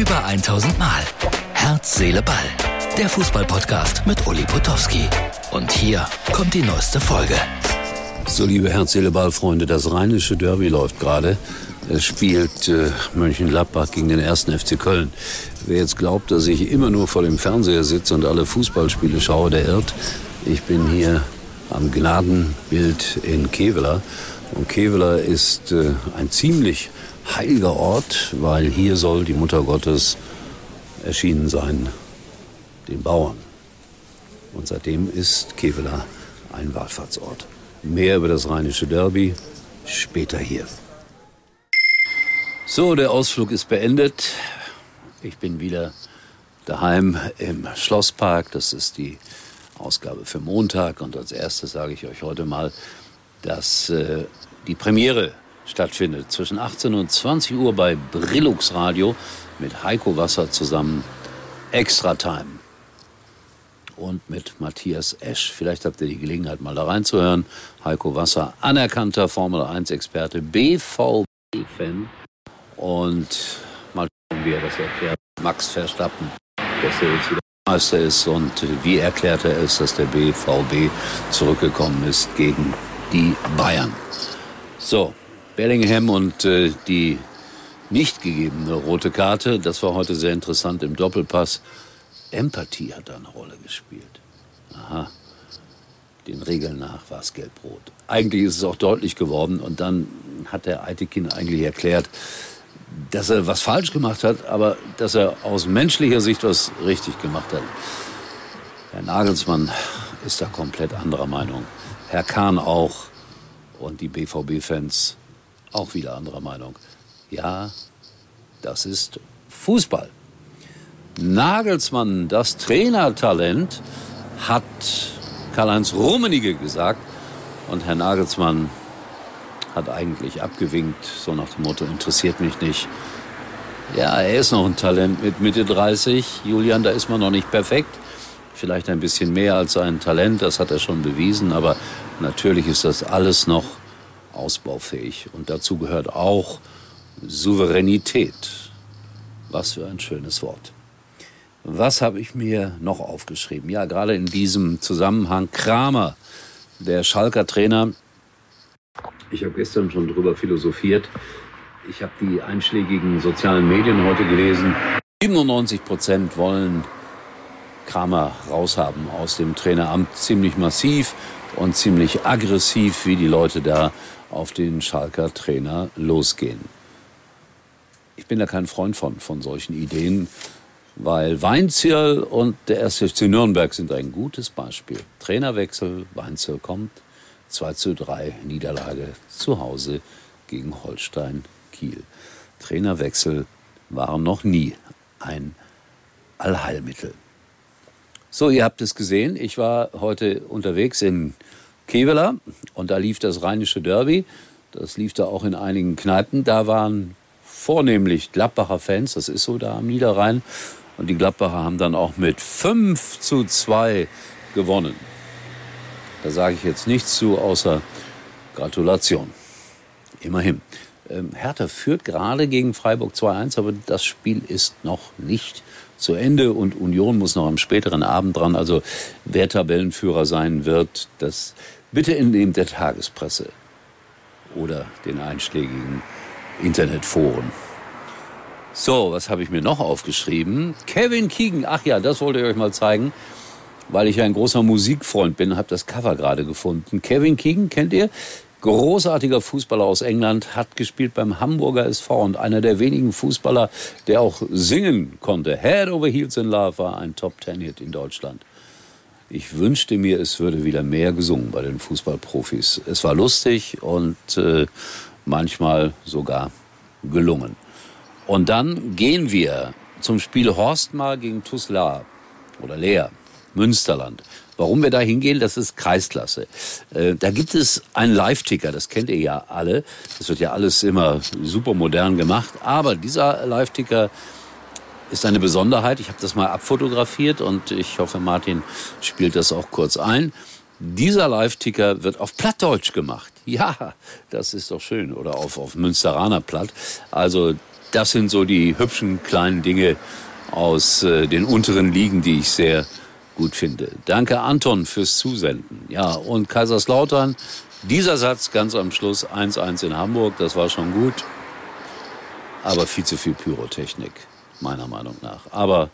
Über 1000 Mal. Herz, Seele, Ball. Der Fußballpodcast mit Uli Potowski. Und hier kommt die neueste Folge. So, liebe Herz, Seele, Ball, Freunde, das rheinische Derby läuft gerade. Es spielt äh, Mönchengladbach gegen den ersten FC Köln. Wer jetzt glaubt, dass ich immer nur vor dem Fernseher sitze und alle Fußballspiele schaue, der irrt. Ich bin hier am Gnadenbild in Kevela. Und Kevela ist äh, ein ziemlich heiliger Ort, weil hier soll die Mutter Gottes erschienen sein, den Bauern. Und seitdem ist Kevela ein Wallfahrtsort. Mehr über das rheinische Derby später hier. So, der Ausflug ist beendet. Ich bin wieder daheim im Schlosspark. Das ist die Ausgabe für Montag. Und als erstes sage ich euch heute mal, dass äh, die Premiere stattfindet zwischen 18 und 20 Uhr bei Brillux Radio mit Heiko Wasser zusammen. Extra Time. Und mit Matthias Esch. Vielleicht habt ihr die Gelegenheit, mal da reinzuhören. Heiko Wasser, anerkannter Formel 1-Experte, BVB-Fan. Und mal schauen, wie er das erklärt. Max Verstappen, dass er jetzt wieder Meister ist. Und wie erklärt er es, dass der BVB zurückgekommen ist gegen die Bayern. So, Bellingham und äh, die nicht gegebene rote Karte, das war heute sehr interessant im Doppelpass. Empathie hat da eine Rolle gespielt. Aha. Den Regeln nach war es gelb-rot. Eigentlich ist es auch deutlich geworden und dann hat der Eitekin eigentlich erklärt, dass er was falsch gemacht hat, aber dass er aus menschlicher Sicht was richtig gemacht hat. Herr Nagelsmann ist da komplett anderer Meinung. Herr Kahn auch und die BVB-Fans auch wieder anderer Meinung. Ja, das ist Fußball. Nagelsmann, das Trainertalent, hat Karl-Heinz Rummenigge gesagt. Und Herr Nagelsmann hat eigentlich abgewinkt, so nach dem Motto, interessiert mich nicht. Ja, er ist noch ein Talent mit Mitte 30. Julian, da ist man noch nicht perfekt. Vielleicht ein bisschen mehr als ein Talent, das hat er schon bewiesen. Aber natürlich ist das alles noch ausbaufähig. Und dazu gehört auch Souveränität. Was für ein schönes Wort. Was habe ich mir noch aufgeschrieben? Ja, gerade in diesem Zusammenhang Kramer, der Schalker Trainer. Ich habe gestern schon darüber philosophiert. Ich habe die einschlägigen sozialen Medien heute gelesen. 97 Prozent wollen Kramer raushaben aus dem Traineramt. Ziemlich massiv und ziemlich aggressiv, wie die Leute da auf den Schalker Trainer losgehen. Ich bin da kein Freund von, von solchen Ideen, weil Weinzierl und der 1. FC Nürnberg sind ein gutes Beispiel. Trainerwechsel, Weinzierl kommt, 2 zu 3 Niederlage zu Hause gegen Holstein Kiel. Trainerwechsel waren noch nie ein Allheilmittel. So, ihr habt es gesehen, ich war heute unterwegs in Kevela und da lief das rheinische Derby. Das lief da auch in einigen Kneipen. Da waren vornehmlich Gladbacher Fans, das ist so da am Niederrhein. Und die Gladbacher haben dann auch mit 5 zu 2 gewonnen. Da sage ich jetzt nichts zu, außer Gratulation. Immerhin. Ähm, Hertha führt gerade gegen Freiburg 2-1, aber das Spiel ist noch nicht zu Ende und Union muss noch am späteren Abend dran. Also wer Tabellenführer sein wird, das bitte entnehmt der Tagespresse oder den einschlägigen Internetforen. So, was habe ich mir noch aufgeschrieben? Kevin Keegan, ach ja, das wollte ich euch mal zeigen, weil ich ein großer Musikfreund bin, habe das Cover gerade gefunden. Kevin Keegan, kennt ihr? Großartiger Fußballer aus England, hat gespielt beim Hamburger SV und einer der wenigen Fußballer, der auch singen konnte. Head over Heels in Love war ein Top-Ten-Hit in Deutschland. Ich wünschte mir, es würde wieder mehr gesungen bei den Fußballprofis. Es war lustig und äh, manchmal sogar gelungen. Und dann gehen wir zum Spiel Horstmar gegen Tusla oder Leer, Münsterland. Warum wir da hingehen, das ist Kreisklasse. Äh, da gibt es einen Live-Ticker, das kennt ihr ja alle. Das wird ja alles immer super modern gemacht. Aber dieser Live-Ticker ist eine Besonderheit. Ich habe das mal abfotografiert und ich hoffe, Martin spielt das auch kurz ein. dieser Live-Ticker wird auf Plattdeutsch gemacht. Ja, das ist doch schön. Oder auf, auf Münsteraner Platt. Also das sind so die hübschen kleinen Dinge aus äh, den unteren Ligen, die ich sehr gut finde. Danke Anton fürs Zusenden. Ja, und Kaiserslautern, dieser Satz ganz am Schluss 1-1 in Hamburg, das war schon gut. Aber viel zu viel Pyrotechnik, meiner Meinung nach. Aber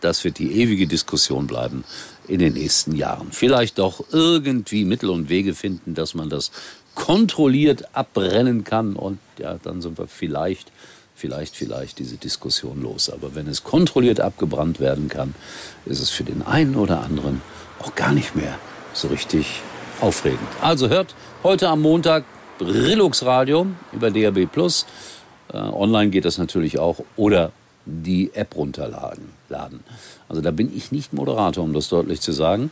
das wird die ewige Diskussion bleiben in den nächsten Jahren. Vielleicht doch irgendwie Mittel und Wege finden, dass man das kontrolliert abbrennen kann und ja, dann sind wir vielleicht, vielleicht, vielleicht diese Diskussion los. Aber wenn es kontrolliert abgebrannt werden kann, ist es für den einen oder anderen auch gar nicht mehr so richtig aufregend. Also hört heute am Montag Brillux Radio über DAB Plus. Äh, online geht das natürlich auch oder die App runterladen. Laden. Also da bin ich nicht Moderator, um das deutlich zu sagen,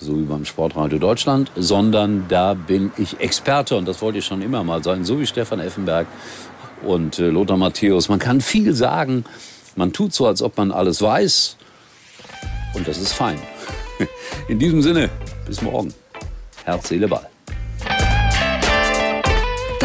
so wie beim Sportradio Deutschland, sondern da bin ich Experte und das wollte ich schon immer mal sein, so wie Stefan Effenberg und äh, Lothar Matthäus. Man kann viel sagen, man tut so, als ob man alles weiß und das ist fein. In diesem Sinne, bis morgen. Herz, Seele, Ball.